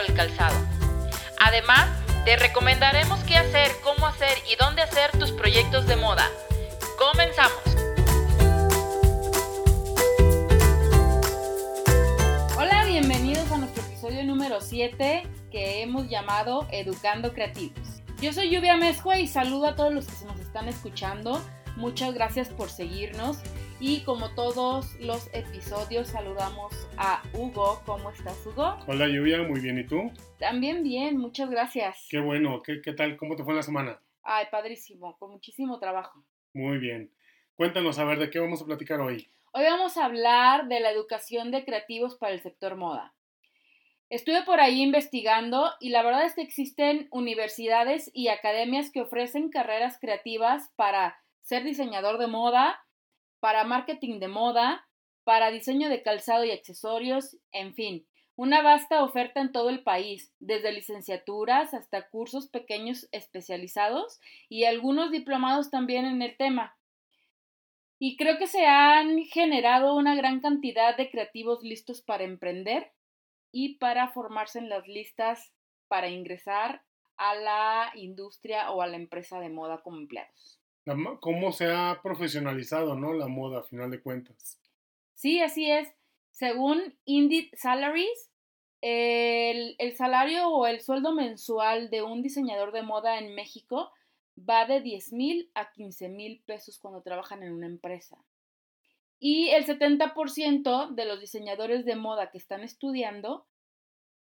el calzado. Además, te recomendaremos qué hacer, cómo hacer y dónde hacer tus proyectos de moda. Comenzamos. Hola, bienvenidos a nuestro episodio número 7 que hemos llamado Educando Creativos. Yo soy Lluvia Mezcua y saludo a todos los que nos están escuchando. Muchas gracias por seguirnos y como todos los episodios saludamos a Hugo. ¿Cómo estás, Hugo? Hola, Lluvia, muy bien. ¿Y tú? También bien, muchas gracias. Qué bueno. ¿Qué, qué tal? ¿Cómo te fue la semana? Ay, padrísimo, con muchísimo trabajo. Muy bien. Cuéntanos, a ver, ¿de qué vamos a platicar hoy? Hoy vamos a hablar de la educación de creativos para el sector moda. Estuve por ahí investigando y la verdad es que existen universidades y academias que ofrecen carreras creativas para ser diseñador de moda, para marketing de moda, para diseño de calzado y accesorios, en fin, una vasta oferta en todo el país, desde licenciaturas hasta cursos pequeños especializados y algunos diplomados también en el tema. Y creo que se han generado una gran cantidad de creativos listos para emprender y para formarse en las listas para ingresar a la industria o a la empresa de moda como empleados. ¿Cómo se ha profesionalizado, no? La moda, a final de cuentas. Sí, así es. Según Indeed Salaries, el, el, salario o el sueldo mensual de un diseñador de moda en México va de 10 mil a 15 mil pesos cuando trabajan en una empresa. Y el 70% de los diseñadores de moda que están estudiando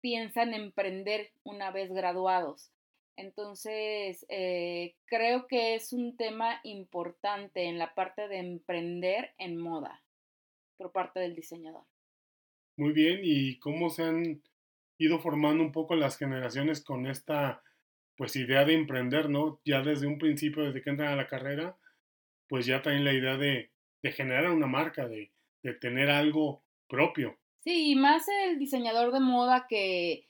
piensan emprender una vez graduados. Entonces, eh, creo que es un tema importante en la parte de emprender en moda por parte del diseñador. Muy bien, ¿y cómo se han ido formando un poco las generaciones con esta pues idea de emprender, ¿no? Ya desde un principio, desde que entran a la carrera, pues ya traen la idea de, de generar una marca, de, de tener algo propio. Sí, y más el diseñador de moda que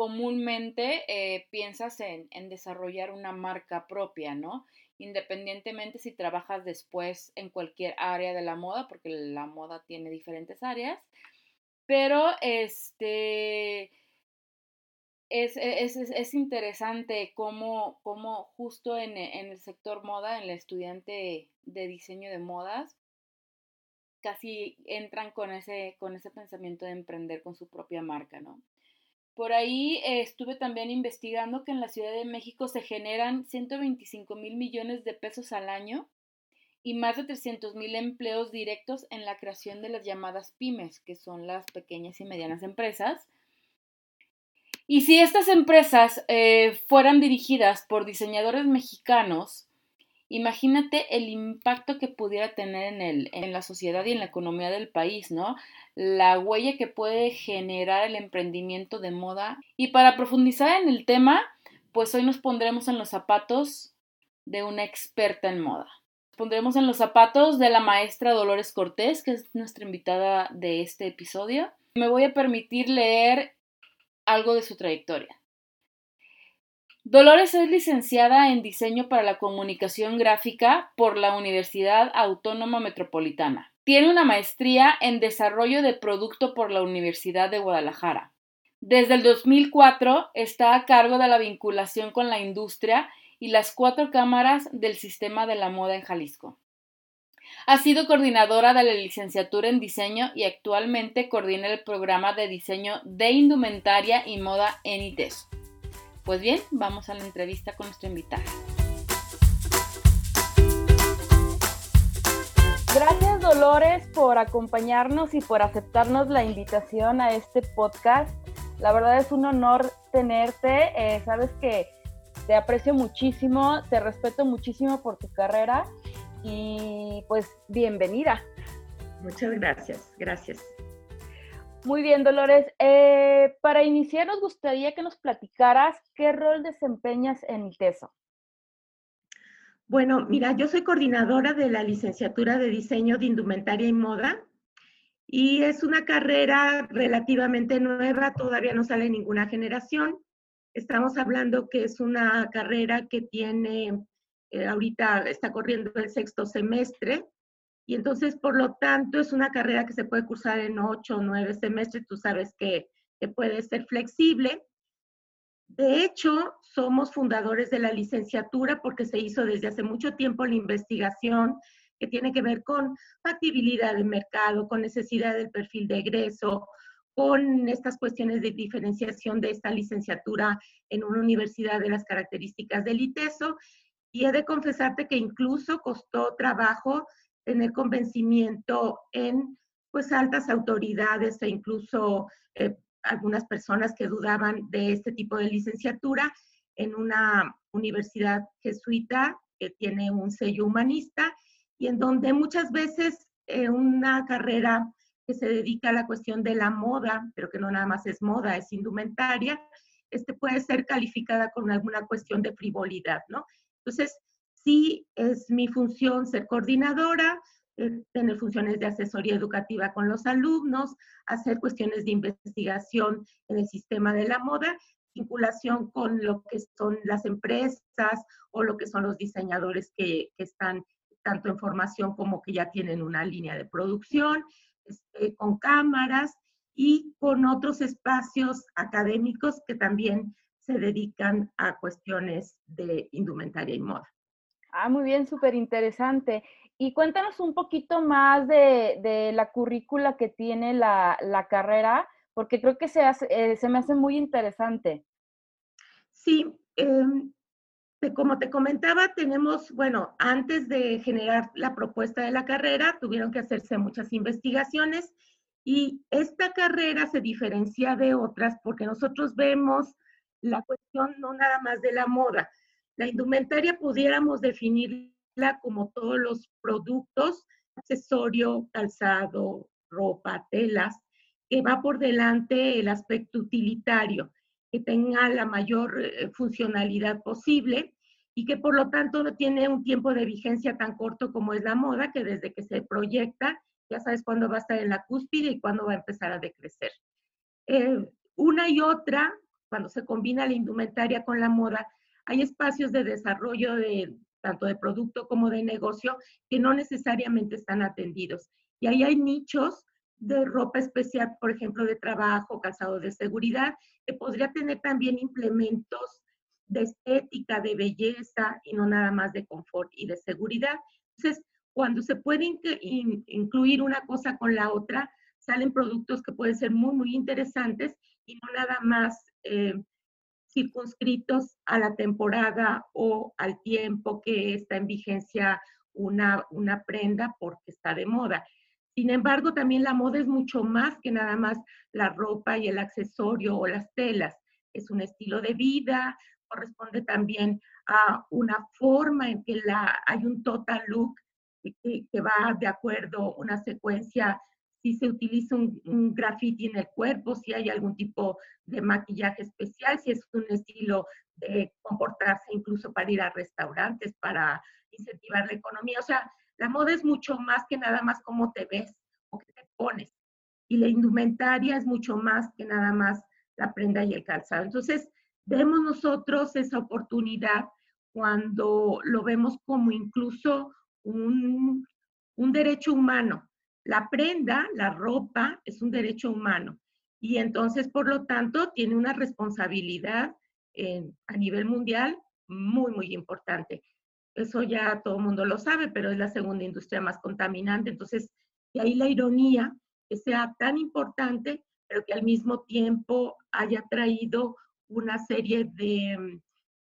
comúnmente eh, piensas en, desarrollar una marca propia, ¿no? Independientemente si trabajas después en cualquier área de la moda, porque la moda tiene diferentes áreas, pero este es, es, es interesante cómo, cómo justo en, en, el sector moda, en el estudiante de diseño de modas, casi entran con ese, con ese pensamiento de emprender con su propia marca, ¿no? Por ahí eh, estuve también investigando que en la Ciudad de México se generan 125 mil millones de pesos al año y más de 300 mil empleos directos en la creación de las llamadas pymes, que son las pequeñas y medianas empresas, y si estas empresas eh, fueran dirigidas por diseñadores mexicanos, imagínate el impacto que pudiera tener en, el, en la sociedad y en la economía del país, ¿no? La huella que puede generar el emprendimiento de moda. Y para profundizar en el tema, pues hoy nos pondremos en los zapatos de una experta en moda. Nos pondremos en los zapatos de la maestra Dolores Cortés, que es nuestra invitada de este episodio. Me voy a permitir leer algo de su trayectoria. Dolores es licenciada en Diseño para la Comunicación Gráfica por la Universidad Autónoma Metropolitana. Tiene una maestría en Desarrollo de Producto por la Universidad de Guadalajara. Desde el 2004 está a cargo de la vinculación con la industria y las cuatro cámaras del sistema de la moda en Jalisco. Ha sido coordinadora de la licenciatura en diseño y actualmente coordina el programa de diseño de indumentaria y moda en ITESO. Pues bien, vamos a la entrevista con nuestra invitada. Gracias Dolores por acompañarnos y por aceptarnos la invitación a este podcast. La verdad es un honor tenerte. Eh, sabes que te aprecio muchísimo, te respeto muchísimo por tu carrera y pues bienvenida. Muchas gracias, gracias. Muy bien, Dolores. Eh, para iniciar, nos gustaría que nos platicaras qué rol desempeñas en ITESO. Bueno, mira, yo soy coordinadora de la licenciatura de diseño de indumentaria y moda Y es una carrera relativamente nueva, todavía no sale ninguna generación. Estamos hablando que es una carrera que tiene, eh, ahorita está corriendo el sexto semestre, y entonces, por lo tanto, es una carrera que se puede cursar en ocho o nueve semestres. Tú sabes que, que puede ser flexible. De hecho, somos fundadores de la licenciatura porque se hizo desde hace mucho tiempo la investigación que tiene que ver con factibilidad de mercado, con necesidad del perfil de egreso, con estas cuestiones de diferenciación de esta licenciatura en una universidad de las características del ITESO. Y he de confesarte que incluso costó trabajo tener convencimiento en pues altas autoridades e incluso eh, algunas personas que dudaban de este tipo de licenciatura en una universidad jesuita que tiene un sello humanista y en donde muchas veces eh, una carrera que se dedica a la cuestión de la moda, pero que no nada más es moda, es indumentaria, este puede ser calificada con alguna cuestión de frivolidad, ¿no? Entonces, sí es mi función ser coordinadora, eh, tener funciones de asesoría educativa con los alumnos, hacer cuestiones de investigación en el sistema de la moda, vinculación con lo que son las empresas o lo que son los diseñadores que, que están tanto en formación como que ya tienen una línea de producción, este, con cámaras y con otros espacios académicos que también se dedican a cuestiones de indumentaria y moda. Ah, muy bien, súper interesante. Y cuéntanos un poquito más de, la currícula que tiene la, carrera, porque creo que se, eh, me hace muy interesante. Sí, em, como te comentaba, tenemos, bueno, antes de generar la propuesta de la carrera, tuvieron que hacerse muchas investigaciones y esta carrera se diferencia de otras porque nosotros vemos la cuestión no nada más de la moda, la indumentaria pudiéramos definirla como todos los productos, accesorio, calzado, ropa, telas, que va por delante el aspecto utilitario, que tenga la mayor eh, funcionalidad posible y que por lo tanto no tiene un tiempo de vigencia tan corto como es la moda, que desde que se proyecta ya sabes cuándo va a estar en la cúspide y cuándo va a empezar a decrecer. Eh, una y otra, cuando se combina la indumentaria con la moda, hay espacios de desarrollo de tanto de producto como de negocio que no necesariamente están atendidos. Y ahí hay nichos de ropa especial, por ejemplo, de trabajo, calzado de seguridad, que podría tener también implementos de estética, de belleza y no nada más de confort y de seguridad. Entonces, cuando se puede incluir una cosa con la otra, salen productos que pueden ser muy, muy interesantes y no nada más eh, circunscritos a la temporada o al tiempo que está en vigencia una, una prenda porque está de moda. Sin embargo, también la moda es mucho más que nada más la ropa y el accesorio o las telas. Es un estilo de vida, corresponde también a una forma en que la, hay un total look que, que va de acuerdo, una secuencia si se utiliza un, un graffiti en el cuerpo, si hay algún tipo de maquillaje especial, si es un estilo de comportarse incluso para ir a restaurantes, para incentivar la economía. O sea, la moda es mucho más que nada más cómo te ves o qué te pones. Y la indumentaria es mucho más que nada más la prenda y el calzado. Entonces, vemos nosotros esa oportunidad cuando lo vemos como incluso un, un derecho humano, la prenda, la ropa, es un derecho humano y entonces, por lo tanto, tiene una responsabilidad a nivel mundial muy, muy importante. Eso ya todo el mundo lo sabe, pero es la segunda industria más contaminante. Entonces, de ahí la ironía que sea tan importante, pero que al mismo tiempo haya traído una serie de,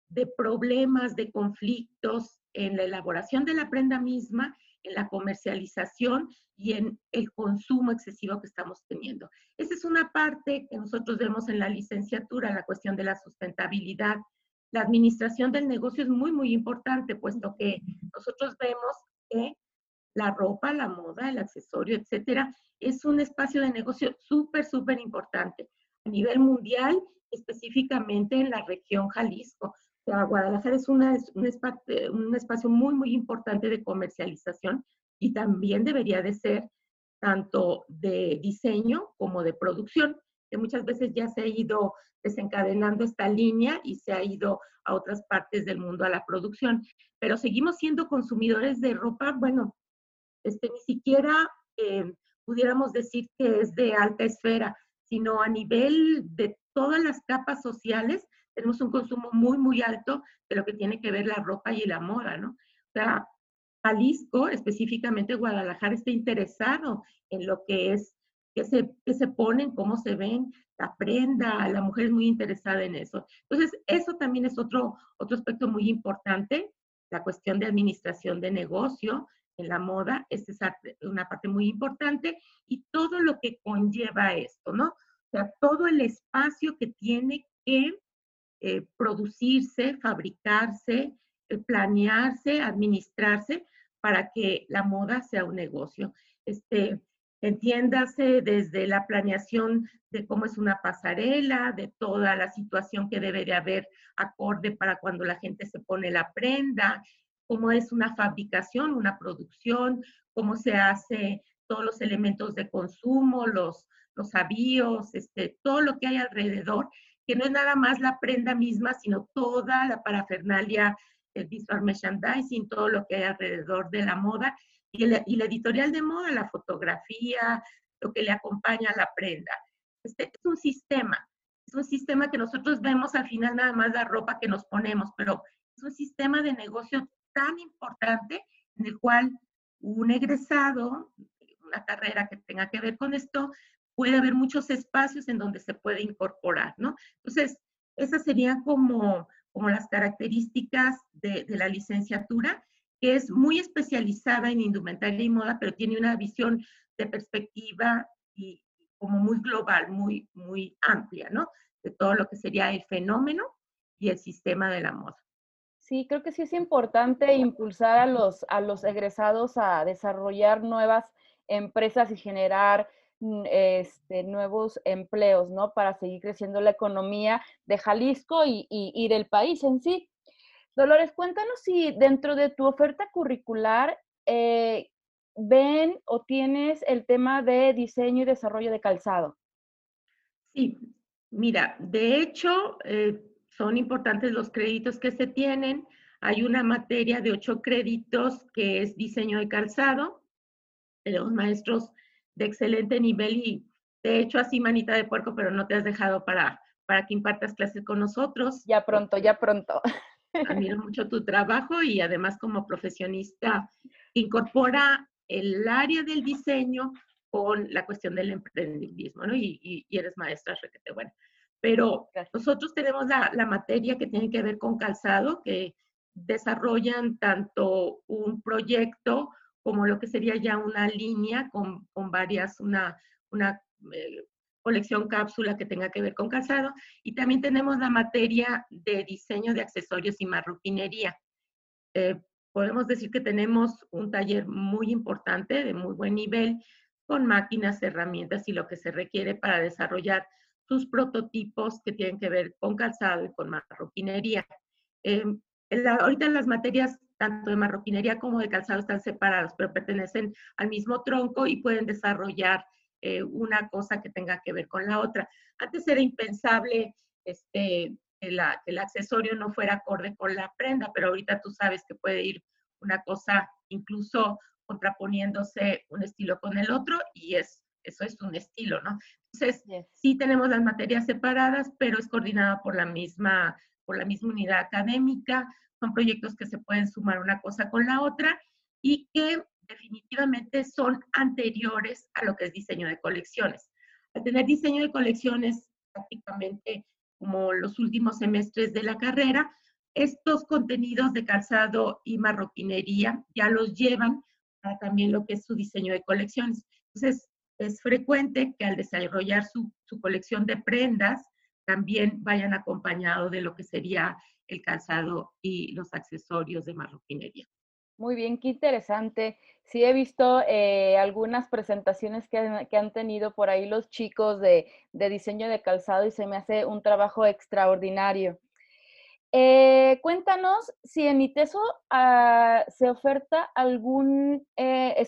de problemas, de conflictos en la elaboración de la prenda misma en la comercialización y en el consumo excesivo que estamos teniendo. Esa es una parte que nosotros vemos en la licenciatura, la cuestión de la sustentabilidad. La administración del negocio es muy, muy importante, puesto que nosotros vemos que la ropa, la moda, el accesorio, etcétera, es un espacio de negocio súper, súper importante a nivel mundial, específicamente en la región Jalisco. Guadalajara es un, espacio, un espacio muy, muy importante de comercialización y también debería de ser tanto de diseño como de producción, que muchas veces ya se ha ido desencadenando esta línea y se ha ido a otras partes del mundo a la producción. Pero seguimos siendo consumidores de ropa, bueno, este, ni siquiera eh, pudiéramos decir que es de alta esfera, sino a nivel de todas las capas sociales, tenemos un consumo muy, muy alto de lo que tiene que ver la ropa y la moda, ¿no? O sea, Jalisco, específicamente Guadalajara, está interesado en lo que es, que se, que se ponen, cómo se ven, la prenda, la mujer es muy interesada en eso. Entonces, eso también es otro, otro aspecto muy importante, la cuestión de administración de negocio en la moda, esta es una parte muy importante, y todo lo que conlleva esto, ¿no? O sea, todo el espacio que tiene que eh, producirse, fabricarse, eh, planearse, administrarse para que la moda sea un negocio. Este, entiéndase desde la planeación de cómo es una pasarela, de toda la situación que debe de haber acorde para cuando la gente se pone la prenda, cómo es una fabricación, una producción, cómo se hace todos los elementos de consumo, los, los avíos, este, todo lo que hay alrededor, que no es nada más la prenda misma, sino toda la parafernalia, el visual merchandising, todo lo que hay alrededor de la moda y, y la editorial de moda, la fotografía, lo que le acompaña a la prenda. Este es un sistema, es un sistema que nosotros vemos al final nada más la ropa que nos ponemos, pero es un sistema de negocio tan importante en el cual un egresado, una carrera que tenga que ver con esto, puede haber muchos espacios en donde se puede incorporar, ¿no? Entonces, esas serían como, como las características de, de la licenciatura, que es muy especializada en indumentaria y moda, pero tiene una visión de perspectiva y como muy global, muy, muy amplia, ¿no? De todo lo que sería el fenómeno y el sistema de la moda. Sí, creo que sí es importante impulsar a los, a los egresados a desarrollar nuevas empresas y generar este, nuevos empleos, ¿no? Para seguir creciendo la economía de Jalisco y, del país en sí. Dolores, cuéntanos si dentro de tu oferta curricular eh, ven o tienes el tema de diseño y desarrollo de calzado. Sí, mira, de hecho, eh, son importantes los créditos que se tienen. Hay una materia de ocho créditos que es diseño de calzado. Tenemos maestros de excelente nivel y de hecho así manita de puerco, pero no te has dejado para, para que impartas clases con nosotros. Ya pronto, ya pronto. Admiro mucho tu trabajo y además como profesionista incorpora el área del diseño con la cuestión del emprendimiento, ¿no? Y, y, y eres maestra, requete, bueno. Pero nosotros tenemos la, la, materia que tiene que ver con calzado, que desarrollan tanto un proyecto como lo que sería ya una línea con, varias, una, una eh, colección cápsula que tenga que ver con calzado. Y también tenemos la materia de diseño de accesorios y marroquinería. Eh, podemos decir que tenemos un taller muy importante, de muy buen nivel, con máquinas, herramientas y lo que se requiere para desarrollar sus prototipos que tienen que ver con calzado y con marroquinería. Eh, ahorita las materias tanto de marroquinería como de calzado están separadas, pero pertenecen al mismo tronco y pueden desarrollar eh, una cosa que tenga que ver con la otra. Antes era impensable este, que, la, que el accesorio no fuera acorde con la prenda, pero ahorita tú sabes que puede ir una cosa incluso contraponiéndose un estilo con el otro y es eso es un estilo, ¿no? Entonces, sí tenemos las materias separadas, pero es coordinada por la misma, por la misma unidad académica, son proyectos que se pueden sumar una cosa con la otra y que definitivamente son anteriores a lo que es diseño de colecciones. Al tener diseño de colecciones prácticamente como los últimos semestres de la carrera, estos contenidos de calzado y marroquinería ya los llevan a también lo que es su diseño de colecciones. Entonces, es frecuente que al desarrollar su, colección de prendas también vayan acompañados de lo que sería el calzado y los accesorios de marroquinería. Muy bien, qué interesante. Sí, he visto eh, algunas presentaciones que han, tenido por ahí los chicos de, de, diseño de calzado y se me hace un trabajo extraordinario. Eh, cuéntanos si en ITESO ah, se oferta algún, eh,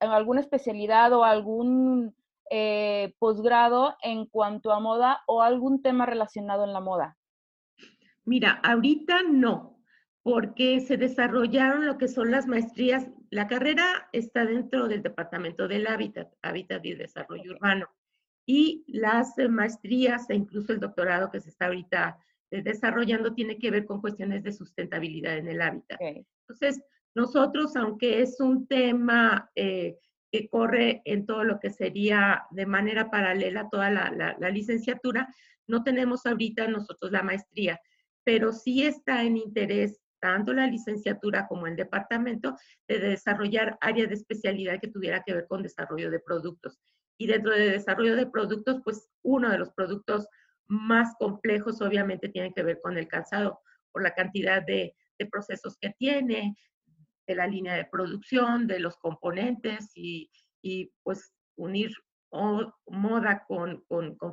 alguna especialidad o algún eh, posgrado en cuanto a moda o algún tema relacionado en la moda. Mira, ahorita no, porque se desarrollaron lo que son las maestrías. La carrera está dentro del Departamento del Hábitat, Hábitat y Desarrollo Urbano. Y las maestrías e incluso el doctorado que se está ahorita eh, desarrollando tiene que ver con cuestiones de sustentabilidad en el hábitat. Entonces, nosotros, aunque es un tema eh, que corre en todo lo que sería de manera paralela toda la, licenciatura, no tenemos ahorita nosotros la maestría, pero sí está en interés tanto la licenciatura como el departamento de desarrollar áreas de especialidad que tuviera que ver con desarrollo de productos. Y dentro de desarrollo de productos, pues uno de los productos más complejos obviamente tienen que ver con el calzado, por la cantidad de, procesos que tiene, de la línea de producción, de los componentes y, pues unir moda con,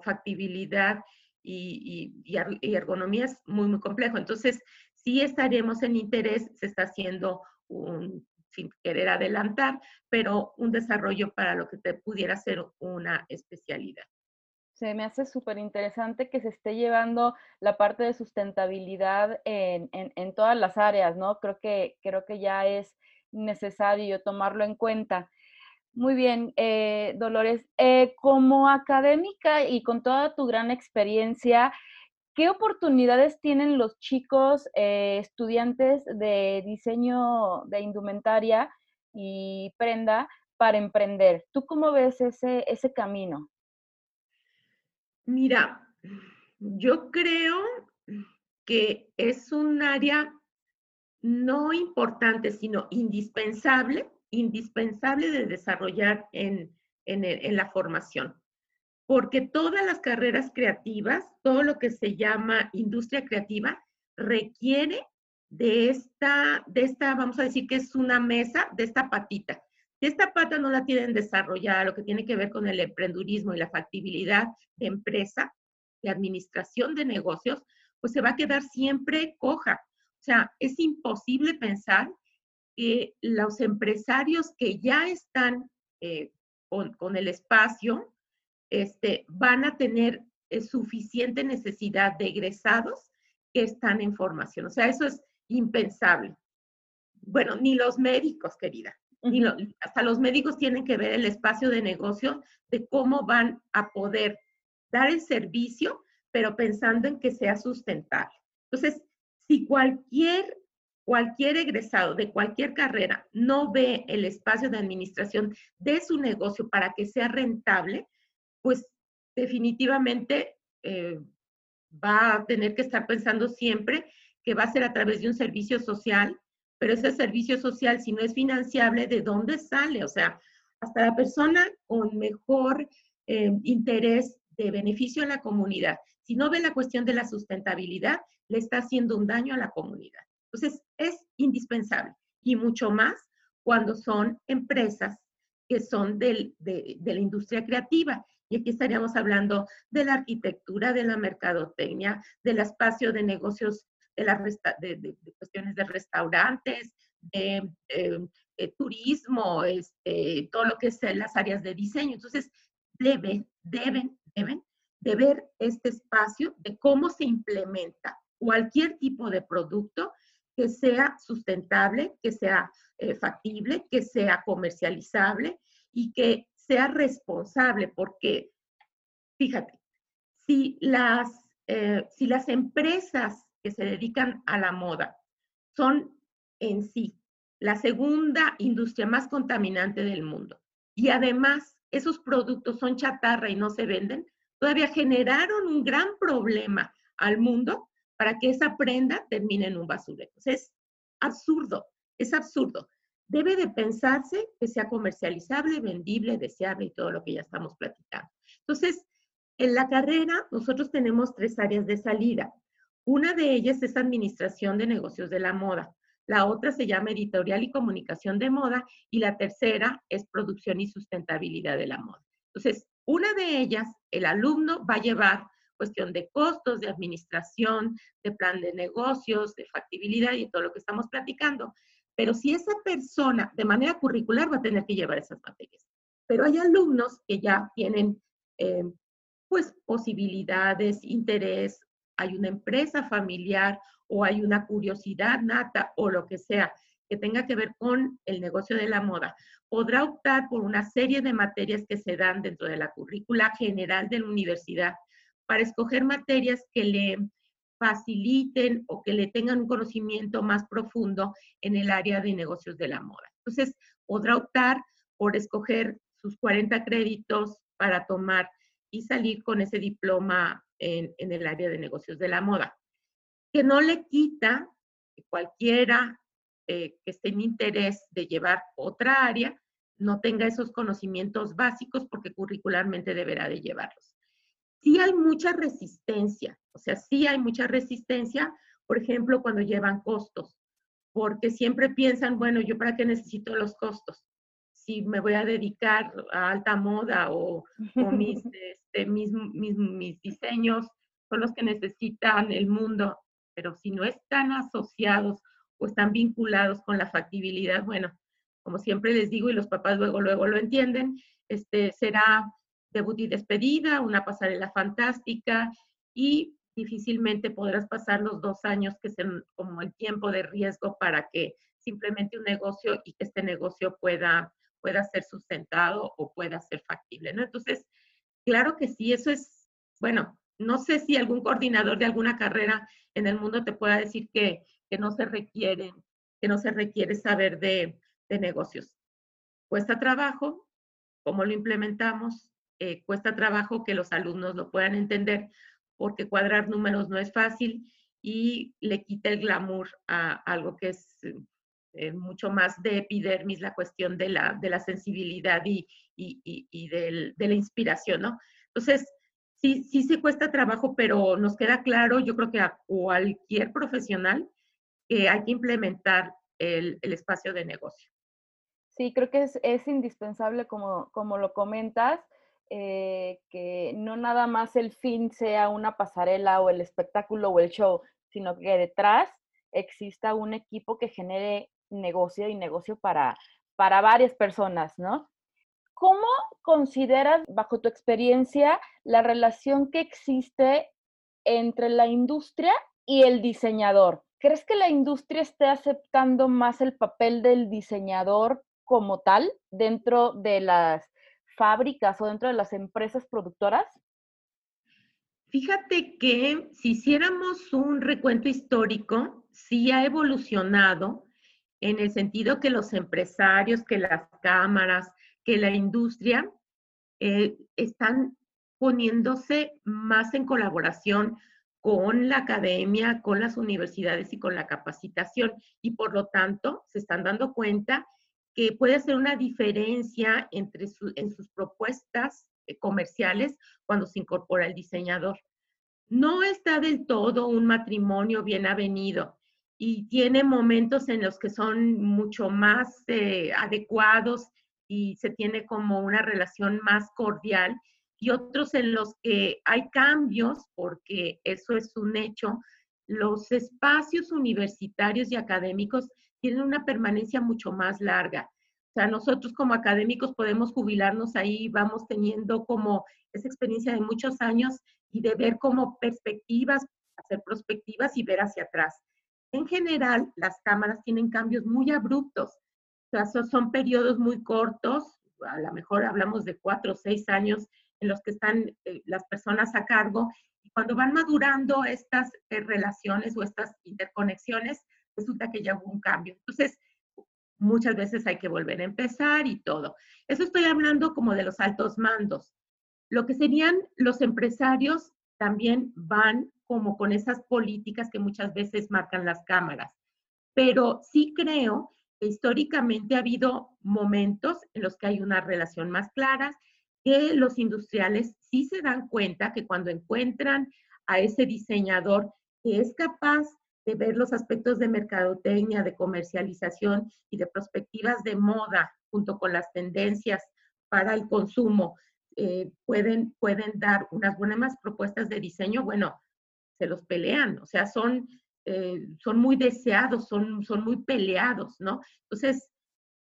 factibilidad y, ergonomía es muy, muy complejo. Entonces, sí estaremos en interés, se está haciendo un, sin querer adelantar, pero un desarrollo para lo que te pudiera ser una especialidad se me hace súper interesante que se esté llevando la parte de sustentabilidad en, todas las áreas, ¿no? Creo que, creo que ya es necesario tomarlo en cuenta. Muy bien, eh, Dolores. Eh, como académica y con toda tu gran experiencia, ¿qué oportunidades tienen los chicos eh, estudiantes de diseño de indumentaria y prenda para emprender? ¿Tú cómo ves ese, ese camino? Mira, yo creo que es un área no importante, sino indispensable, indispensable de desarrollar en, la formación. Porque todas las carreras creativas, todo lo que se llama industria creativa, requiere de esta, de esta, vamos a decir que es una mesa, de esta patita. Si esta pata no la tienen desarrollada, lo que tiene que ver con el emprendurismo y la factibilidad de empresa, de administración de negocios, pues se va a quedar siempre coja. O sea, es imposible pensar que los empresarios que ya están eh, con, el espacio este, van a tener eh, suficiente necesidad de egresados que están en formación. O sea, eso es impensable. Bueno, ni los médicos, querida hasta los médicos tienen que ver el espacio de negocio de cómo van a poder dar el servicio, pero pensando en que sea sustentable. Entonces, si cualquier, cualquier egresado de cualquier carrera no ve el espacio de administración de su negocio para que sea rentable, pues definitivamente eh, va a tener que estar pensando siempre que va a ser a través de un servicio social pero ese servicio social, si no es financiable, ¿de dónde sale? O sea, hasta la persona con mejor eh, interés de beneficio en la comunidad, si no ve la cuestión de la sustentabilidad, le está haciendo un daño a la comunidad. Entonces, es indispensable y mucho más cuando son empresas que son de, de, la industria creativa. Y aquí estaríamos hablando de la arquitectura, de la mercadotecnia, del espacio de negocios de, de, cuestiones de restaurantes, de, eh, turismo, este, todo lo que es las áreas de diseño. Entonces, deben, deben, deben de ver este espacio de cómo se implementa cualquier tipo de producto que sea sustentable, que sea eh, factible, que sea comercializable y que sea responsable, porque fíjate, si las, eh, si las empresas se dedican a la moda son en sí la segunda industria más contaminante del mundo. Y además, esos productos son chatarra y no se venden, todavía generaron un gran problema al mundo para que esa prenda termine en un basurero. es absurdo, es absurdo. Debe de pensarse que sea comercializable, vendible, deseable y todo lo que ya estamos platicando. Entonces, en la carrera nosotros tenemos tres áreas de salida. Una de ellas es administración de negocios de la moda. La otra se llama editorial y comunicación de moda y la tercera es producción y sustentabilidad de la moda. Entonces, una de ellas, el alumno va a llevar cuestión de costos, de administración, de plan de negocios, de factibilidad y todo lo que estamos platicando. Pero si esa persona de manera curricular va a tener que llevar esas materias. Pero hay alumnos que ya tienen eh, pues posibilidades, interés, hay una empresa familiar o hay una curiosidad nata o lo que sea que tenga que ver con el negocio de la moda, podrá optar por una serie de materias que se dan dentro de la currícula general de la universidad para escoger materias que le faciliten o que le tengan un conocimiento más profundo en el área de negocios de la moda. Entonces, podrá optar por escoger sus 40 créditos para tomar y salir con ese diploma en, el área de negocios de la moda, que no le quita que cualquiera eh, que esté en interés de llevar otra área no tenga esos conocimientos básicos porque curricularmente deberá de llevarlos. Sí hay mucha resistencia, o sea, sí hay mucha resistencia, por ejemplo, cuando llevan costos, porque siempre piensan, bueno, ¿yo para qué necesito los costos? Si me voy a dedicar a alta moda o, mis, este, mis, mis, mis diseños son los que necesitan el mundo, pero si no están asociados o están vinculados con la factibilidad, bueno, como siempre les digo y los papás luego, luego lo entienden, este, será debut y despedida, una pasarela fantástica y difícilmente podrás pasar los dos años que son como el tiempo de riesgo para que simplemente un negocio y que este negocio pueda, pueda ser sustentado o pueda ser factible, ¿no? Entonces, claro que sí, eso es, bueno, no sé si algún coordinador de alguna carrera en el mundo te pueda decir que que no se requieren, que no se requiere saber de, negocios. Cuesta trabajo, ¿cómo lo implementamos? Eh, cuesta trabajo que los alumnos lo puedan entender porque cuadrar números no es fácil y le quita el glamour a algo que es eh, mucho más de epidermis, la cuestión de la, de la sensibilidad y, y, de la inspiración, ¿no? Entonces, sí, sí se cuesta trabajo, pero nos queda claro, yo creo que a cualquier profesional que hay que implementar el, espacio de negocio. Sí, creo que es, indispensable, como, como lo comentas, eh, que no nada más el fin sea una pasarela o el espectáculo o el show, sino que detrás exista un equipo que genere negocio y negocio para, para varias personas, ¿no? ¿Cómo consideras, bajo tu experiencia, la relación que existe entre la industria y el diseñador? ¿Crees que la industria esté aceptando más el papel del diseñador como tal dentro de las fábricas o dentro de las empresas productoras? Fíjate que si hiciéramos un recuento histórico, sí ha evolucionado en el sentido que los empresarios, que las cámaras, que la industria eh, están poniéndose más en colaboración con la academia, con las universidades y con la capacitación. Y por lo tanto, se están dando cuenta que puede hacer una diferencia entre en sus propuestas eh, comerciales cuando se incorpora el diseñador. No está del todo un matrimonio bien avenido y tiene momentos en los que son mucho más eh, adecuados y se tiene como una relación más cordial y otros en los que hay cambios, porque eso es un hecho. Los espacios universitarios y académicos tienen una permanencia mucho más larga. O sea, nosotros como académicos podemos jubilarnos ahí, vamos teniendo como esa experiencia de muchos años y de ver como perspectivas, hacer prospectivas y ver hacia atrás. En general, las cámaras tienen cambios muy abruptos. O sea, son periodos muy cortos, a lo mejor hablamos de cuatro o seis años en los que están eh, las personas a cargo. Y cuando van madurando estas eh, relaciones o estas interconexiones, resulta que ya hubo un cambio. Entonces, muchas veces hay que volver a empezar y todo. Eso estoy hablando como de los altos mandos. Lo que serían los empresarios también van como con esas políticas que muchas veces marcan las cámaras. Pero sí creo que históricamente ha habido momentos en los que hay una relación más clara, que los industriales sí se dan cuenta que cuando encuentran a ese diseñador que es capaz de ver los aspectos de mercadotecnia, de comercialización y de perspectivas de moda junto con las tendencias para el consumo, eh, pueden, pueden dar unas buenas propuestas de diseño, bueno, se los pelean, o sea, son, eh, son muy deseados, son, son muy peleados, ¿no? Entonces,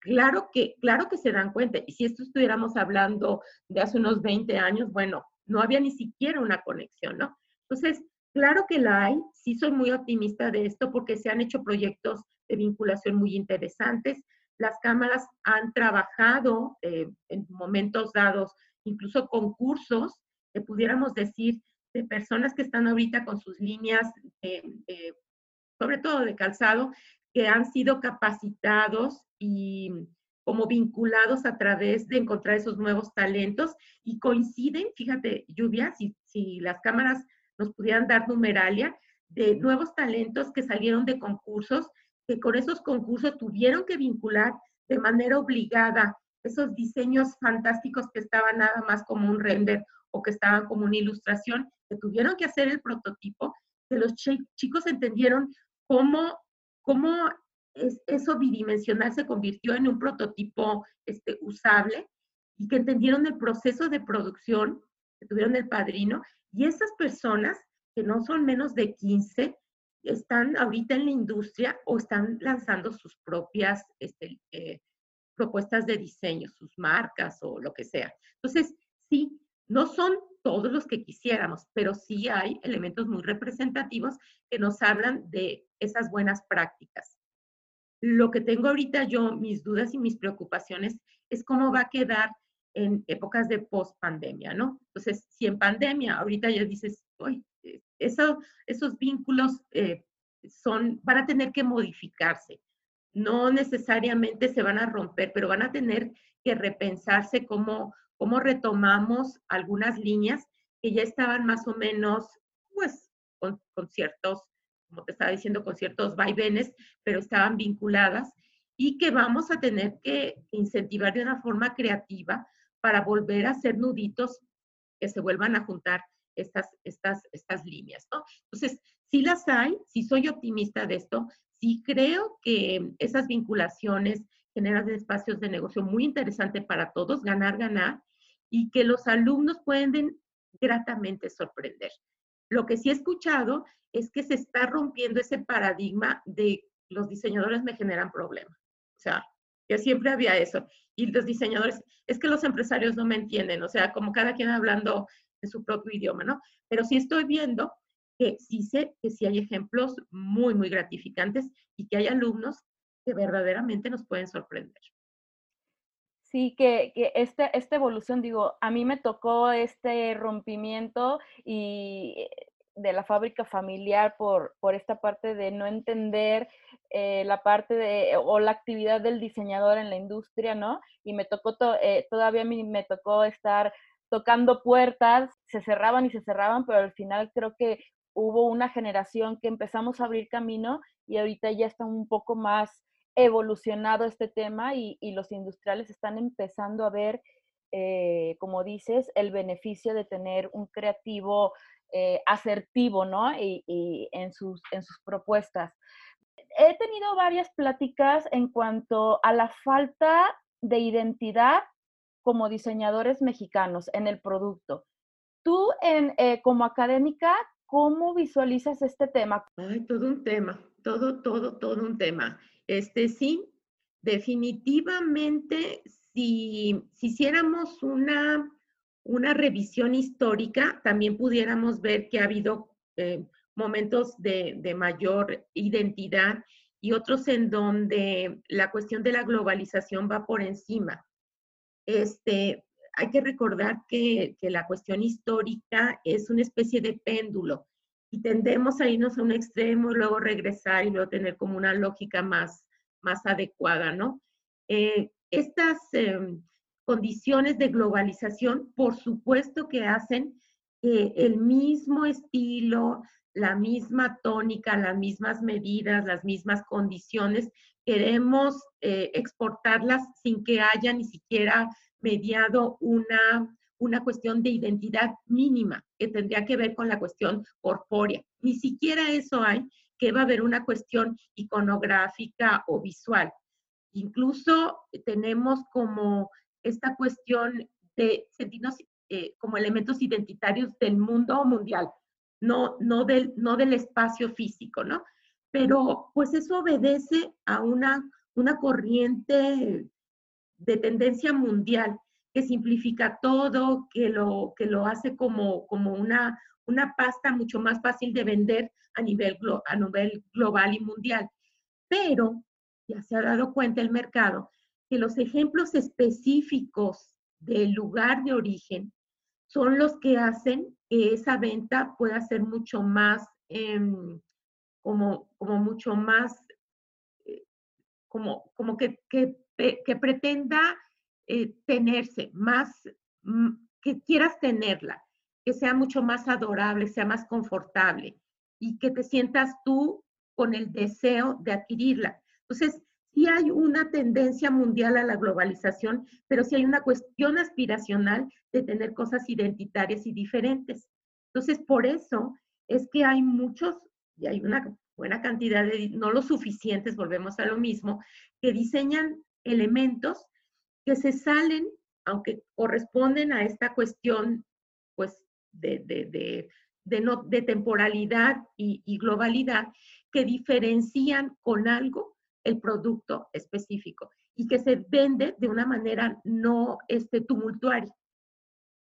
claro que, claro que se dan cuenta, y si esto estuviéramos hablando de hace unos 20 años, bueno, no había ni siquiera una conexión, ¿no? Entonces, claro que la hay, sí soy muy optimista de esto porque se han hecho proyectos de vinculación muy interesantes. Las cámaras han trabajado eh, en momentos dados, incluso concursos, que pudiéramos decir, de personas que están ahorita con sus líneas, sobre todo de calzado, que han sido capacitados y como vinculados a través de encontrar esos nuevos talentos y coinciden, fíjate, Lluvia, si, si las cámaras nos pudieran dar numeralia, de nuevos talentos que salieron de concursos, que con esos concursos tuvieron que vincular de manera obligada esos diseños fantásticos que estaban nada más como un render o que estaban como una ilustración, que tuvieron que hacer el prototipo, que los chicos entendieron cómo, cómo eso bidimensional se convirtió en un prototipo este, usable y que entendieron el proceso de producción, que tuvieron el padrino, y esas personas, que no son menos de 15, están ahorita en la industria o están lanzando sus propias este, eh, propuestas de diseño, sus marcas o lo que sea. Entonces, sí, no son todos los que quisiéramos, pero sí hay elementos muy representativos que nos hablan de esas buenas prácticas. Lo que tengo ahorita yo, mis dudas y mis preocupaciones, es cómo va a quedar en épocas de post-pandemia, ¿no? Entonces, si en pandemia ahorita ya dices, uy, eh, eso, esos vínculos eh, son, van a tener que modificarse. No necesariamente se van a romper, pero van a tener que repensarse cómo, cómo retomamos algunas líneas que ya estaban más o menos, pues, con, con ciertos como te estaba diciendo, con ciertos vaivenes, pero estaban vinculadas y que vamos a tener que incentivar de una forma creativa para volver a hacer nuditos que se vuelvan a juntar estas, estas, estas líneas, ¿no? Entonces, sí las hay, sí soy optimista de esto, sí creo que esas vinculaciones generan espacios de negocio muy interesante para todos, ganar, ganar, y que los alumnos pueden gratamente sorprender. Lo que sí he escuchado es que se está rompiendo ese paradigma de los diseñadores me generan problemas. O sea, que siempre había eso. Y los diseñadores, es que los empresarios no me entienden, o sea, como cada quien hablando de su propio idioma, ¿no? Pero sí estoy viendo que sí sé que sí hay ejemplos muy, muy gratificantes y que hay alumnos que verdaderamente nos pueden sorprender. Sí, que, que este, esta evolución, digo, a mí me tocó este rompimiento y de la fábrica familiar por, por esta parte de no entender eh, la parte de, o la actividad del diseñador en la industria, ¿no? Y me tocó, eh, todavía mí me tocó estar tocando puertas, se cerraban y se cerraban, pero al final creo que hubo una generación que empezamos a abrir camino y ahorita ya está un poco más evolucionado este tema y, y los industriales están empezando a ver, eh, como dices, el beneficio de tener un creativo eh, asertivo, ¿no? Y, en, sus, en sus propuestas. He tenido varias pláticas en cuanto a la falta de identidad como diseñadores mexicanos en el producto. Tú, en, eh, como académica, ¿cómo visualizas este tema? Ay, todo un tema, todo, todo, todo un tema. Este sí, definitivamente, si, si hiciéramos una una revisión histórica, también pudiéramos ver que ha habido eh, momentos de, mayor identidad y otros en donde la cuestión de la globalización va por encima. Este, hay que recordar que, la cuestión histórica es una especie de péndulo y tendemos a irnos a un extremo y luego regresar y luego tener como una lógica más, más adecuada, ¿no? Eh, estas em, condiciones de globalización, por supuesto que hacen que el mismo estilo, la misma tónica, las mismas medidas, las mismas condiciones, queremos eh, exportarlas sin que haya ni siquiera mediado una, una cuestión de identidad mínima que tendría que ver con la cuestión corpórea. Ni siquiera eso hay, que va a haber una cuestión iconográfica o visual. Incluso tenemos como esta cuestión de sentirnos eh, como elementos identitarios del mundo mundial, no, no, del, no del espacio físico, ¿no? Pero pues eso obedece a una, una corriente de tendencia mundial que simplifica todo, que lo, que lo hace como, como una, una pasta mucho más fácil de vender a nivel, a nivel global y mundial. Pero ya se ha dado cuenta el mercado que los ejemplos específicos del lugar de origen son los que hacen que esa venta pueda ser mucho más, em, como, como mucho más, eh, como, como que, que, que pretenda eh, tenerse, más, mm, que quieras tenerla, que sea mucho más adorable, sea más confortable y que te sientas tú con el deseo de adquirirla. Entonces, sí hay una tendencia mundial a la globalización, pero sí hay una cuestión aspiracional de tener cosas identitarias y diferentes. Entonces, por eso es que hay muchos, y hay una buena cantidad de, no lo suficientes, volvemos a lo mismo, que diseñan elementos que se salen, aunque corresponden a esta cuestión, pues, de, de, de, no, de temporalidad y, y globalidad, que diferencian con algo el producto específico y que se vende de una manera no este, tumultuaria.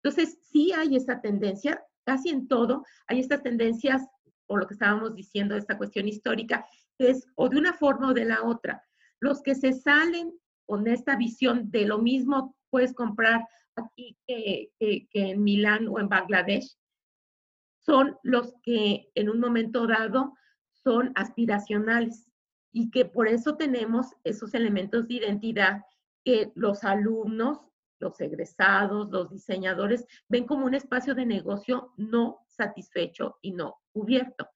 Entonces, sí hay esa tendencia, casi en todo, hay estas tendencias, o lo que estábamos diciendo, esta cuestión histórica, que es o de una forma o de la otra. Los que se salen con esta visión de lo mismo puedes comprar aquí que, que en Milán o en Bangladesh, son los que en un momento dado son aspiracionales y que por eso tenemos esos elementos de identidad que los alumnos, los egresados, los diseñadores ven como un espacio de negocio no satisfecho y no cubierto.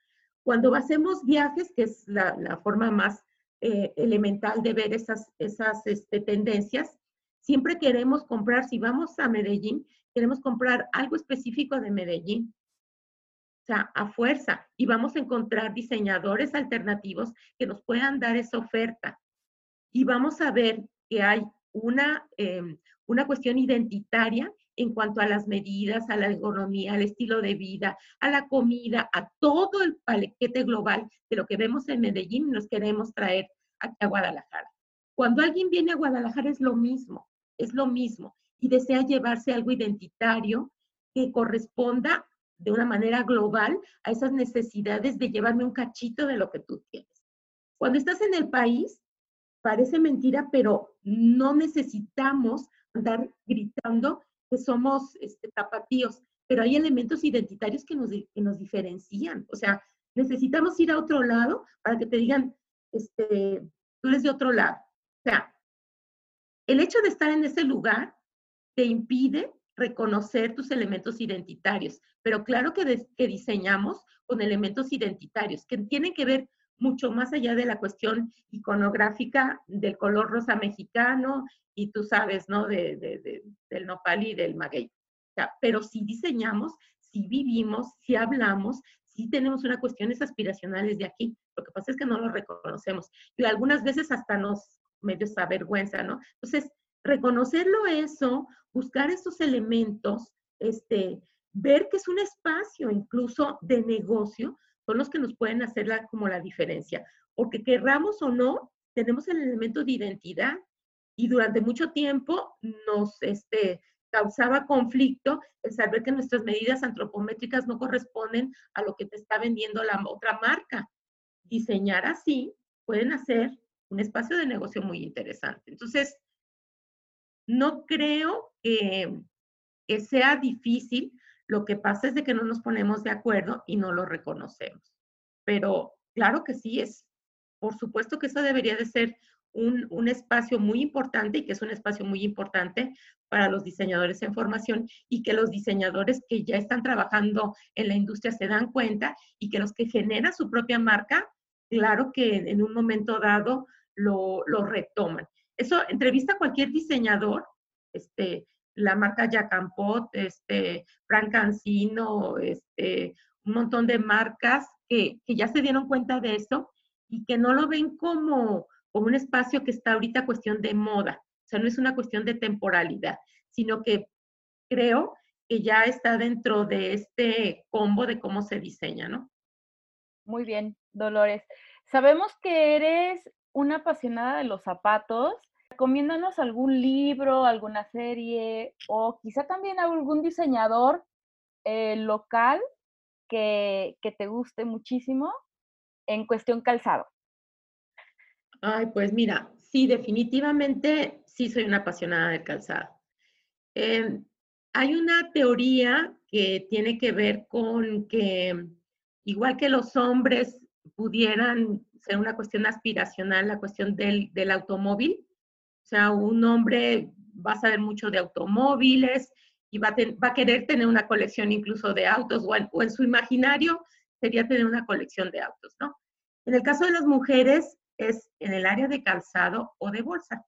Cuando hacemos viajes, que es la, forma más eh, elemental de ver esas, esas este, tendencias, siempre queremos comprar, si vamos a Medellín, queremos comprar algo específico de Medellín, a fuerza y vamos a encontrar diseñadores alternativos que nos puedan dar esa oferta. Y vamos a ver que hay una, em, una cuestión identitaria en cuanto a las medidas, a la ergonomía, al estilo de vida, a la comida, a todo el paquete global de lo que vemos en Medellín y nos queremos traer a Guadalajara. Cuando alguien viene a Guadalajara es lo mismo, es lo mismo y desea llevarse algo identitario que corresponda de una manera global a esas necesidades de llevarme un cachito de lo que tú tienes. Cuando estás en el país, parece mentira, pero no necesitamos andar gritando que somos este, tapatíos, pero hay elementos identitarios que nos, que nos diferencian. O sea, necesitamos ir a otro lado para que te digan, este, tú eres de otro lado. O sea, el hecho de estar en ese lugar te impide reconocer tus elementos identitarios, pero claro que, diseñamos con elementos identitarios que tienen que ver mucho más allá de la cuestión iconográfica del color rosa mexicano y tú sabes, ¿no? De, del nopal y del maguey. pero si diseñamos, si vivimos, si hablamos, si tenemos unas cuestiones aspiracionales de aquí. Lo que pasa es que no lo reconocemos y algunas veces hasta nos medio vergüenza, ¿no? Entonces, reconocerlo eso, buscar estos elementos, este, ver que es un espacio incluso de negocio, son los que nos pueden hacer la, como la diferencia. Porque querramos o no, tenemos el elemento de identidad y durante mucho tiempo nos este, causaba conflicto el saber que nuestras medidas antropométricas no corresponden a lo que te está vendiendo la otra marca. Diseñar así pueden hacer un espacio de negocio muy interesante. Entonces, no creo que, sea difícil. Lo que pasa es de que no nos ponemos de acuerdo y no lo reconocemos. Pero claro que sí, es, por supuesto que eso debería de ser un, un, espacio muy importante y que es un espacio muy importante para los diseñadores en formación y que los diseñadores que ya están trabajando en la industria se dan cuenta y que los que generan su propia marca, claro que en un momento dado lo, lo retoman. Eso entrevista a cualquier diseñador, este, la marca Jacampot, este, Frank Cancino, este, un montón de marcas que, que, ya se dieron cuenta de eso y que no lo ven como, como un espacio que está ahorita cuestión de moda. O sea, no es una cuestión de temporalidad, sino que creo que ya está dentro de este combo de cómo se diseña, ¿no? Muy bien, Dolores. Sabemos que eres una apasionada de los zapatos. Recomiéndanos algún libro, alguna serie o quizá también algún diseñador eh, local que, que te guste muchísimo en cuestión calzado. Ay, pues mira, sí, definitivamente sí soy una apasionada del calzado. Em, hay una teoría que tiene que ver con que igual que los hombres pudieran ser una cuestión aspiracional, la cuestión del, automóvil, o sea, un hombre va a saber mucho de automóviles y va a, va querer tener una colección incluso de autos o en su imaginario sería tener una colección de autos, ¿no? En el caso de las mujeres es en el área de calzado o de bolsa.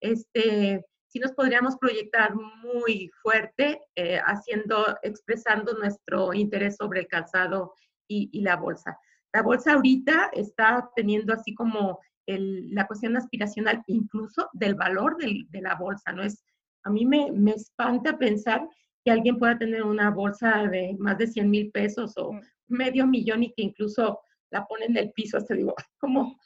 Este, sí nos podríamos proyectar muy fuerte eh, haciendo, expresando nuestro interés sobre el calzado y, la bolsa. La bolsa ahorita está teniendo así como la cuestión aspiracional incluso del valor de la bolsa, ¿no? Es, a mí me, me, espanta pensar que alguien pueda tener una bolsa de más de 100 mil pesos o mm. medio millón y que incluso la pone en el piso, hasta digo, como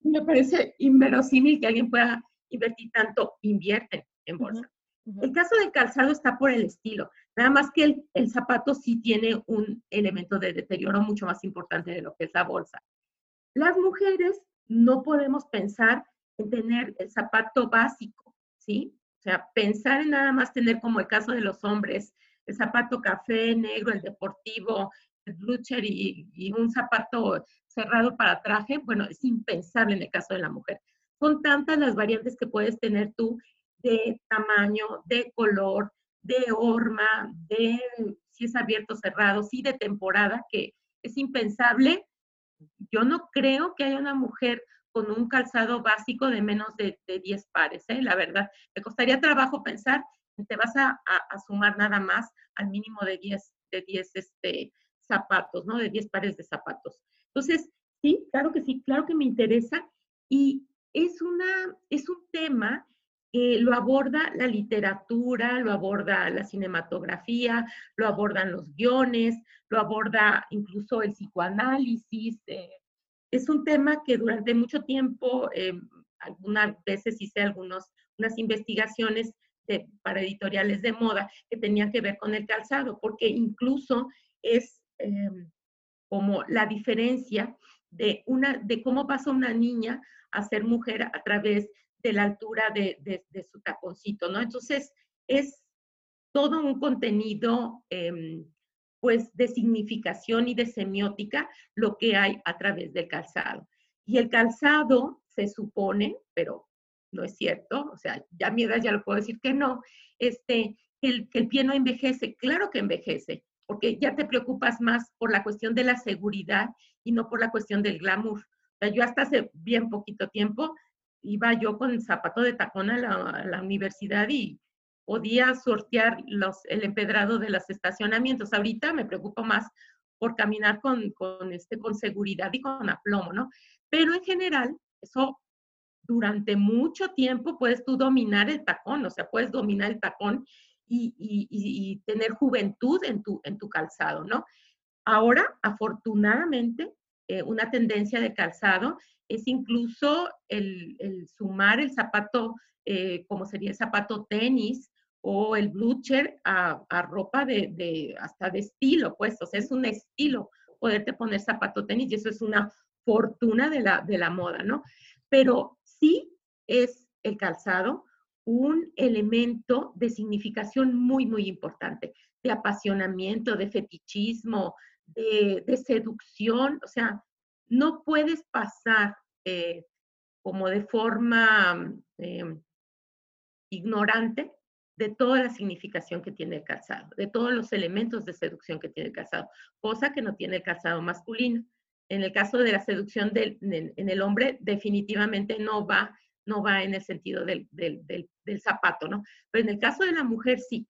me parece inverosímil que alguien pueda invertir tanto, invierte en bolsa. El caso del calzado está por el estilo, nada más que el, el, zapato sí tiene un elemento de deterioro mucho más importante de lo que es la bolsa. Las mujeres no podemos pensar en tener el zapato básico, ¿sí? O sea, pensar en nada más tener como el caso de los hombres, el zapato café, negro, el deportivo, el blucher y, y un zapato cerrado para traje, bueno, es impensable en el caso de la mujer. Son tantas las variantes que puedes tener tú de tamaño, de color, de horma, de si es abierto o cerrado, sí de temporada, que es impensable. Yo no creo que haya una mujer con un calzado básico de menos de, 10 pares, ¿eh? la verdad. Me costaría trabajo pensar te vas a, sumar nada más al mínimo de 10, de 10 este, zapatos, ¿no? De 10 pares de zapatos. Entonces, sí, claro que sí, claro que me interesa y es, una, es un tema que lo aborda la literatura, lo aborda la cinematografía, lo abordan los guiones, lo aborda incluso el psicoanálisis. Eh, es un tema que durante mucho tiempo, eh, algunas veces hice algunas unas investigaciones para editoriales de moda que tenían que ver con el calzado, porque incluso es como la diferencia de, una, de cómo pasa una niña a ser mujer a través de la altura de, su taconcito, ¿no? Entonces, es todo un contenido, em, pues, de significación y de semiótica lo que hay a través del calzado. Y el calzado se supone, pero no es cierto, o sea, ya a ya lo puedo decir que no, este, el, que el pie no envejece, claro que envejece, porque ya te preocupas más por la cuestión de la seguridad y no por la cuestión del glamour. O sea, yo hasta hace bien poquito tiempo iba yo con zapato de tacón a la, universidad y podía sortear los, el empedrado de los estacionamientos. Ahorita me preocupo más por caminar con, con, este, con seguridad y con aplomo, ¿no? Pero en general, eso durante mucho tiempo puedes tú dominar el tacón, o sea, puedes dominar el tacón y, tener juventud en tu, en tu calzado, ¿no? Ahora, afortunadamente, eh, una tendencia de calzado es incluso el, sumar el zapato, eh, como sería el zapato tenis o el blucher a, ropa de, hasta de estilo, pues, o sea, es un estilo poderte poner zapato tenis y eso es una fortuna de la, de la moda, ¿no? Pero sí es el calzado un elemento de significación muy, muy importante, de apasionamiento, de fetichismo, de, seducción. O sea, no puedes pasar eh, como de forma em, ignorante de toda la significación que tiene el calzado, de todos los elementos de seducción que tiene el calzado, cosa que no tiene el calzado masculino. En el caso de la seducción del, en el hombre, definitivamente no va no va en el sentido del, zapato, ¿no? Pero en el caso de la mujer sí.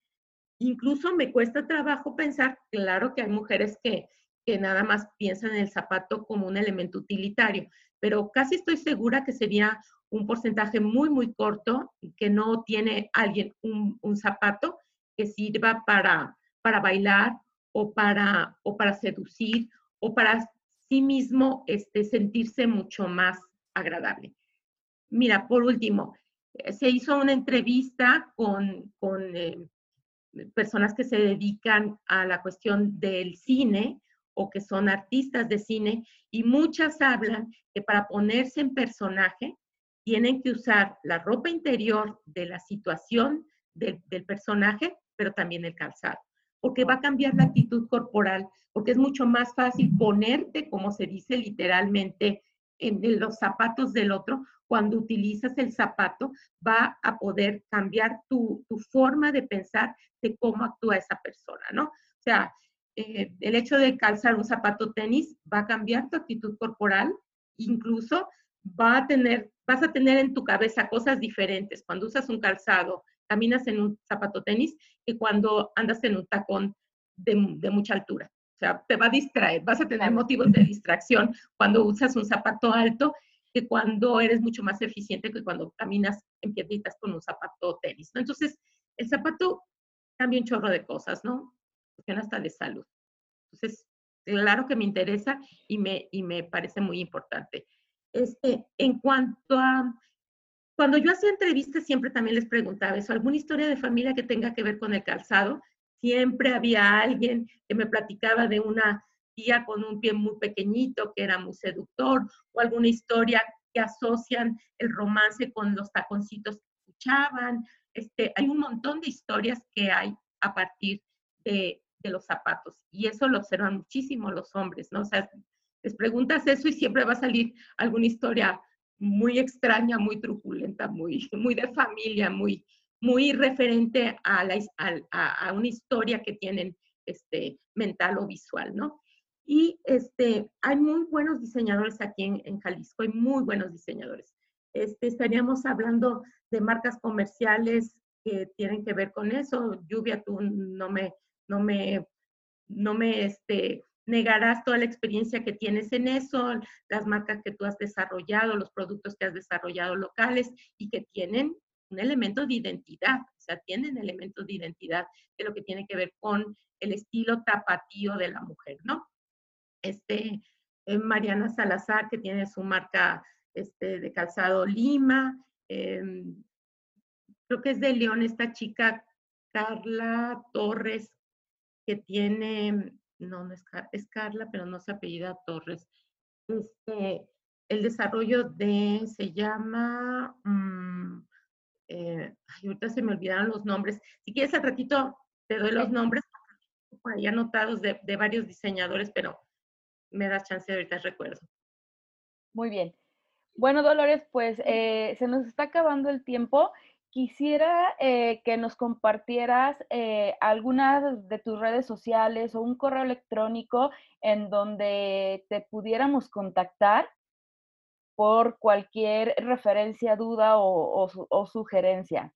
Incluso me cuesta trabajo pensar, claro que hay mujeres que, que nada más piensan en el zapato como un elemento utilitario, pero casi estoy segura que sería un porcentaje muy, muy corto que no tiene alguien un, zapato que sirva para, para bailar o para, o para seducir o para sí mismo este, sentirse mucho más agradable. Mira, por último, eh, se hizo una entrevista con, con eh, personas que se dedican a la cuestión del cine o que son artistas de cine y muchas hablan que para ponerse en personaje tienen que usar la ropa interior de la situación del, del personaje, pero también el calzado, porque va a cambiar la actitud corporal, porque es mucho más fácil ponerte, como se dice literalmente, en los zapatos del otro, cuando utilizas el zapato, va a poder cambiar tu, forma de pensar de cómo actúa esa persona, ¿no? O sea, eh, el hecho de calzar un zapato tenis va a cambiar tu actitud corporal, incluso va a tener, vas a tener en tu cabeza cosas diferentes cuando usas un calzado, caminas en un zapato tenis, que cuando andas en un tacón de, de mucha altura. O sea, te va a distraer, vas a tener motivos de distracción cuando usas un zapato alto que cuando eres mucho más eficiente que cuando caminas en piedritas con un zapato tenis, ¿no? Entonces, el zapato cambia un chorro de cosas, ¿no? Funciona hasta de salud. Entonces, claro que me interesa y me, y me parece muy importante. Este, en cuanto a, cuando yo hacía entrevistas, siempre también les preguntaba eso, ¿alguna historia de familia que tenga que ver con el calzado? Siempre había alguien que me platicaba de una con un pie muy pequeñito que era muy seductor, o alguna historia que asocian el romance con los taconcitos que escuchaban. Este, hay un montón de historias que hay a partir de, de los zapatos y eso lo observan muchísimo los hombres, ¿no? O sea, les preguntas eso y siempre va a salir alguna historia muy extraña, muy truculenta, muy, muy de familia, muy, muy referente a, la, a, a, una historia que tienen este, mental o visual, ¿no? Y este, hay muy buenos diseñadores aquí en, Jalisco, hay muy buenos diseñadores. Este, estaríamos hablando de marcas comerciales que tienen que ver con eso. Lluvia, tú no me, no me, no me este, negarás toda la experiencia que tienes en eso, las marcas que tú has desarrollado, los productos que has desarrollado locales y que tienen un elemento de identidad, o sea, tienen elementos de identidad de lo que tiene que ver con el estilo tapatío de la mujer, ¿no? este, eh, Mariana Salazar, que tiene su marca este, de calzado Lima. Em, creo que es de León esta chica, Carla Torres, que tiene, no, no es, es Carla, pero no se apellida Torres. Este, el desarrollo de, se llama, mm, eh, ahorita se me olvidaron los nombres. Si quieres al ratito te doy los nombres, por ahí anotados de, de varios diseñadores, pero me das chance de ahorita recuerdo. Muy bien. Bueno, Dolores, pues eh, se nos está acabando el tiempo. Quisiera eh, que nos compartieras eh, algunas de tus redes sociales o un correo electrónico en donde te pudiéramos contactar por cualquier referencia, duda o, sugerencia.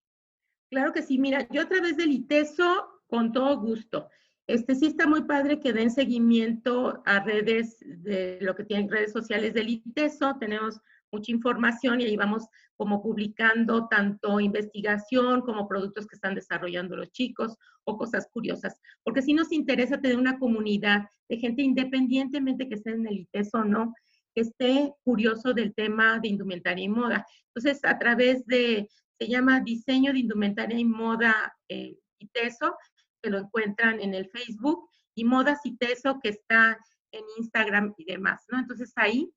Claro que sí. Mira, yo a través del ITESO, con todo gusto. Este sí está muy padre que den seguimiento a redes de lo que tienen redes sociales del ITESO. Tenemos mucha información y ahí vamos como publicando tanto investigación como productos que están desarrollando los chicos o cosas curiosas. Porque sí nos interesa tener una comunidad de gente independientemente que esté en el ITESO o no, que esté curioso del tema de indumentaria y moda. Entonces, a través de, se llama Diseño de Indumentaria y Moda eh, ITESO, que lo encuentran en el Facebook, y Modas y Teso, que está en Instagram y demás, ¿no? Entonces ahí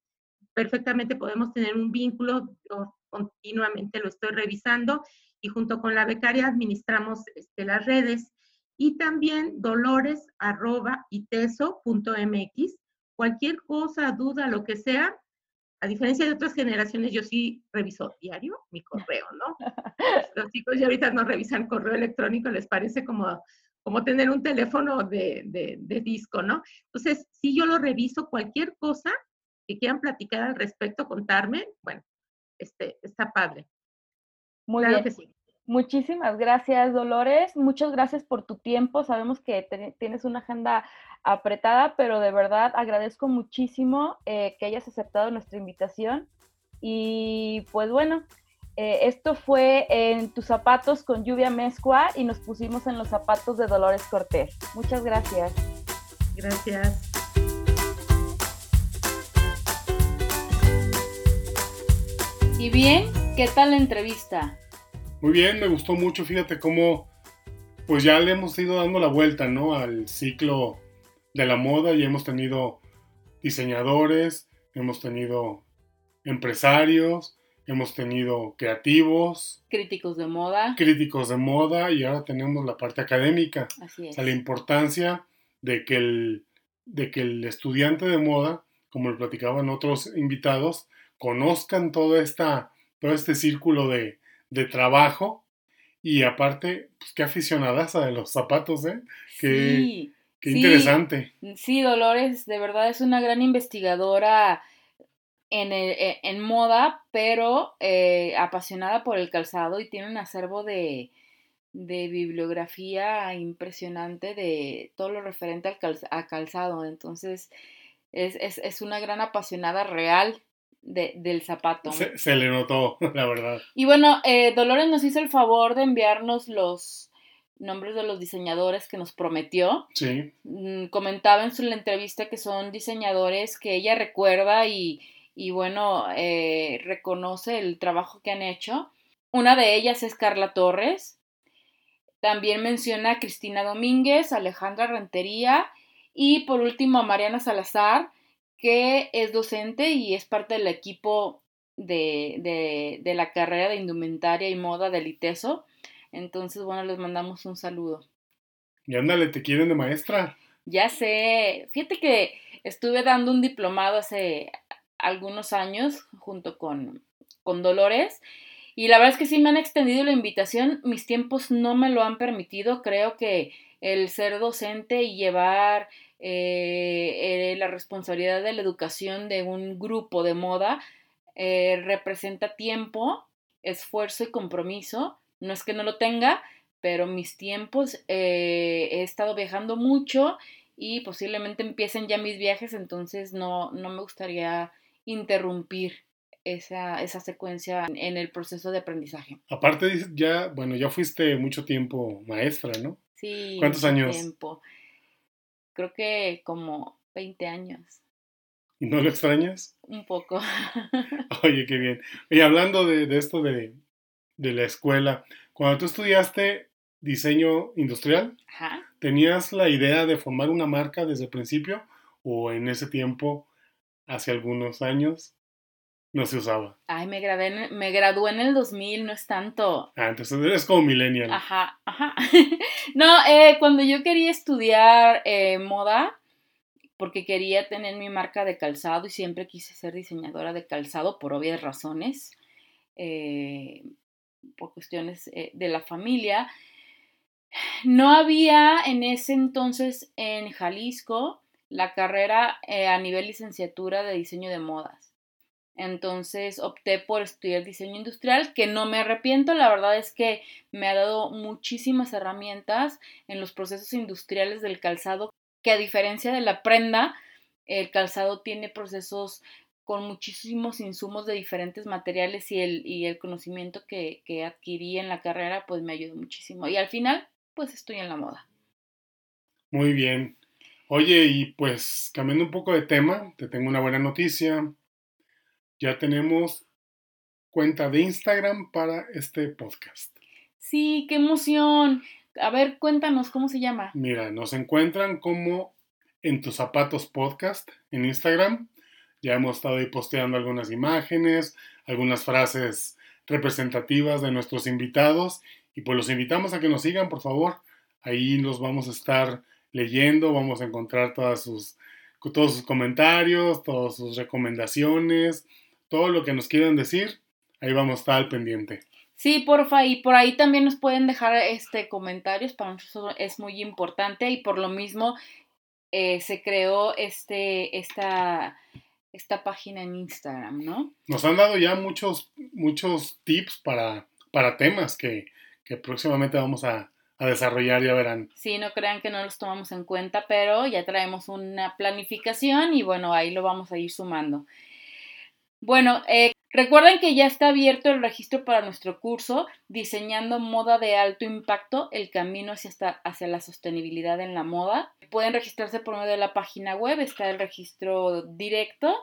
perfectamente podemos tener un vínculo, continuamente lo estoy revisando y junto con la becaria administramos este, las redes y también dolores arroba iteso.mx. Cualquier cosa, duda, lo que sea, a diferencia de otras generaciones, yo sí reviso diario mi correo, ¿no? Los chicos ya ahorita no revisan correo electrónico, les parece como como tener un teléfono de, de, disco, ¿no? Entonces, si yo lo reviso, cualquier cosa que quieran platicar al respecto, contarme, bueno, este, está padre. Muy bien. Que sí. Muchísimas gracias, Dolores. Muchas gracias por tu tiempo. Sabemos que tienes una agenda apretada, pero de verdad agradezco muchísimo eh, que hayas aceptado nuestra invitación. Y pues bueno, Eh, esto fue en tus zapatos con lluvia mezcua y nos pusimos en los zapatos de Dolores Cortés. Muchas gracias. Gracias. Y bien, ¿qué tal la entrevista? Muy bien, me gustó mucho. Fíjate cómo, pues ya le hemos ido dando la vuelta, ¿no? Al ciclo de la moda y hemos tenido diseñadores, hemos tenido empresarios, hemos tenido creativos, críticos de moda, críticos de moda y ahora tenemos la parte académica. Así es. la importancia de que el, de que el estudiante de moda, como lo platicaban otros invitados, conozcan todo, esta, todo este círculo de, de trabajo y aparte, pues qué aficionadas de los zapatos, ¿eh? Qué, sí, qué interesante. Sí, Dolores, de verdad es una gran investigadora en, e, en moda, pero eh, apasionada por el calzado y tiene un acervo de, de bibliografía impresionante de todo lo referente al a calzado. Entonces, es, es, es, una gran apasionada real de, del zapato. Se, se, le notó, la verdad. Y bueno, eh, Dolores nos hizo el favor de enviarnos los nombres de los diseñadores que nos prometió. Sí. Mm, comentaba en su entrevista que son diseñadores que ella recuerda y y bueno, eh, reconoce el trabajo que han hecho. Una de ellas es Carla Torres. También menciona a Cristina Domínguez, Alejandra Rentería y por último a Mariana Salazar, que es docente y es parte del equipo de, de, de la carrera de indumentaria y moda del ITESO. Entonces, bueno, les mandamos un saludo. Y ándale, ¿te quieren de maestra? Ya sé. Fíjate que estuve dando un diplomado hace algunos años junto con, con Dolores. Y la verdad es que sí me han extendido la invitación, mis tiempos no me lo han permitido, creo que el ser docente y llevar eh, eh, la responsabilidad de la educación de un grupo de moda eh, representa tiempo, esfuerzo y compromiso. No es que no lo tenga, pero mis tiempos he estado viajando mucho y posiblemente empiecen ya mis viajes, entonces no, no me gustaría interrumpir esa, esa secuencia en el proceso de aprendizaje. Aparte, ya, bueno, ya fuiste mucho tiempo maestra, ¿no? Sí. ¿Cuántos años? Tiempo. Creo que como 20 años. ¿Y no lo extrañas? Un poco. Oye, qué bien. Y hablando de, de esto de, de, la escuela, cuando tú estudiaste diseño industrial, Ajá. ¿tenías la idea de formar una marca desde el principio o en ese tiempo hace algunos años no se usaba. Ay, me gradué, en, me gradué en el 2000, no es tanto. Ah, entonces eres como millennial. Ajá, ajá. no, eh, cuando yo quería estudiar eh, moda, porque quería tener mi marca de calzado y siempre quise ser diseñadora de calzado por obvias razones, eh, por cuestiones eh, de la familia, no había en ese entonces en Jalisco la carrera eh, a nivel licenciatura de diseño de modas. Entonces opté por estudiar diseño industrial, que no me arrepiento, la verdad es que me ha dado muchísimas herramientas en los procesos industriales del calzado, que a diferencia de la prenda, el calzado tiene procesos con muchísimos insumos de diferentes materiales y el, y el conocimiento que, que adquirí en la carrera pues me ayudó muchísimo. Y al final pues estoy en la moda. Muy bien. Oye, y pues cambiando un poco de tema, te tengo una buena noticia. Ya tenemos cuenta de Instagram para este podcast. Sí, qué emoción. A ver, cuéntanos cómo se llama. Mira, nos encuentran como en tus zapatos podcast en Instagram. Ya hemos estado ahí posteando algunas imágenes, algunas frases representativas de nuestros invitados y pues los invitamos a que nos sigan, por favor. Ahí los vamos a estar leyendo, vamos a encontrar todas sus, todos sus comentarios, todas sus recomendaciones, todo lo que nos quieran decir, ahí vamos a estar al pendiente. Sí, porfa, y por ahí también nos pueden dejar este comentarios, para nosotros es muy importante y por lo mismo eh, se creó este, esta, esta página en Instagram, ¿no? Nos han dado ya muchos, muchos tips para, para temas que, que próximamente vamos a, a desarrollar, ya verán. Sí, no crean que no los tomamos en cuenta, pero ya traemos una planificación y bueno, ahí lo vamos a ir sumando. Bueno, eh, Recuerden que ya está abierto el registro para nuestro curso Diseñando Moda de Alto Impacto, el camino hacia, hacia la sostenibilidad en la moda. Pueden registrarse por medio de la página web, está el registro directo.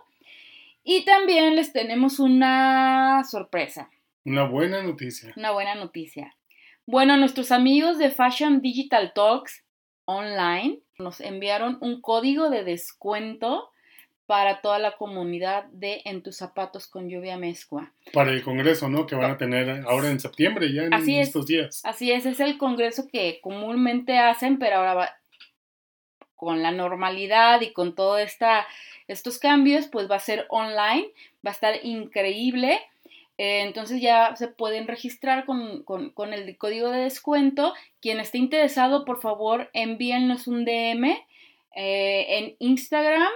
Y también les tenemos una sorpresa. Una buena noticia. Una buena noticia. Bueno, nuestros amigos de Fashion Digital Talks Online nos enviaron un código de descuento para toda la comunidad de En tus zapatos con lluvia mezcua. Para el congreso, ¿no? Que van a tener ahora en septiembre, ya en estos días. Así es, es el congreso que comúnmente hacen, pero ahora va, con la normalidad y con todos estos cambios, pues va a ser online, va a estar increíble. Eh, entonces ya se pueden registrar con, con, con, el código de descuento. Quien esté interesado, por favor, envíennos un DM eh, en Instagram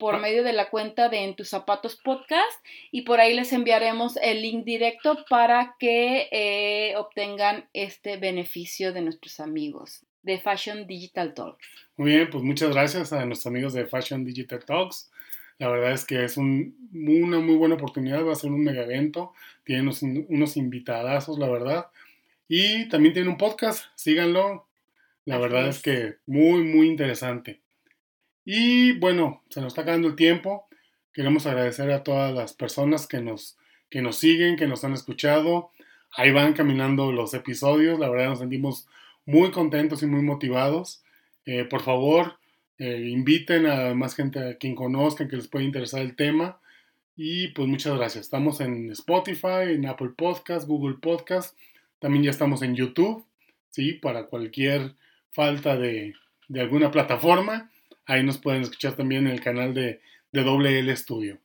por medio de la cuenta de En tus zapatos podcast y por ahí les enviaremos el link directo para que eh, obtengan este beneficio de nuestros amigos de Fashion Digital Talks. Muy bien, pues muchas gracias a nuestros amigos de Fashion Digital Talks. La verdad es que es un, una muy buena oportunidad, va a ser un mega evento, tienen unos, unos invitadazos, la verdad. Y también tiene un podcast, síganlo. La verdad es que muy, muy interesante. Y bueno, se nos está acabando el tiempo. Queremos agradecer a todas las personas que nos, que nos siguen, que nos han escuchado. Ahí van caminando los episodios. La verdad nos sentimos muy contentos y muy motivados. Eh, por favor, eh, inviten a más gente a quien conozcan que les pueda interesar el tema. Y pues muchas gracias. Estamos en Spotify, en Apple Podcast, Google Podcast. También ya estamos en YouTube, ¿sí? Para cualquier falta de, de alguna plataforma. Ahí nos pueden escuchar también en el canal de, de WL Studio.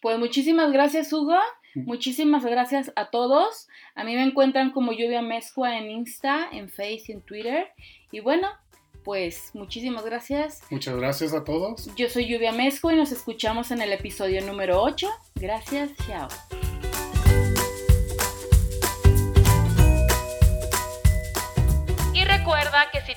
Pues muchísimas gracias, Hugo. Muchísimas gracias a todos. A mí me encuentran como Lluvia Mezcua en Insta, en Face y en Twitter. Y bueno, pues muchísimas gracias. Muchas gracias a todos. Yo soy Lluvia Mezcua y nos escuchamos en el episodio número 8. Gracias, chao. Recuerda que si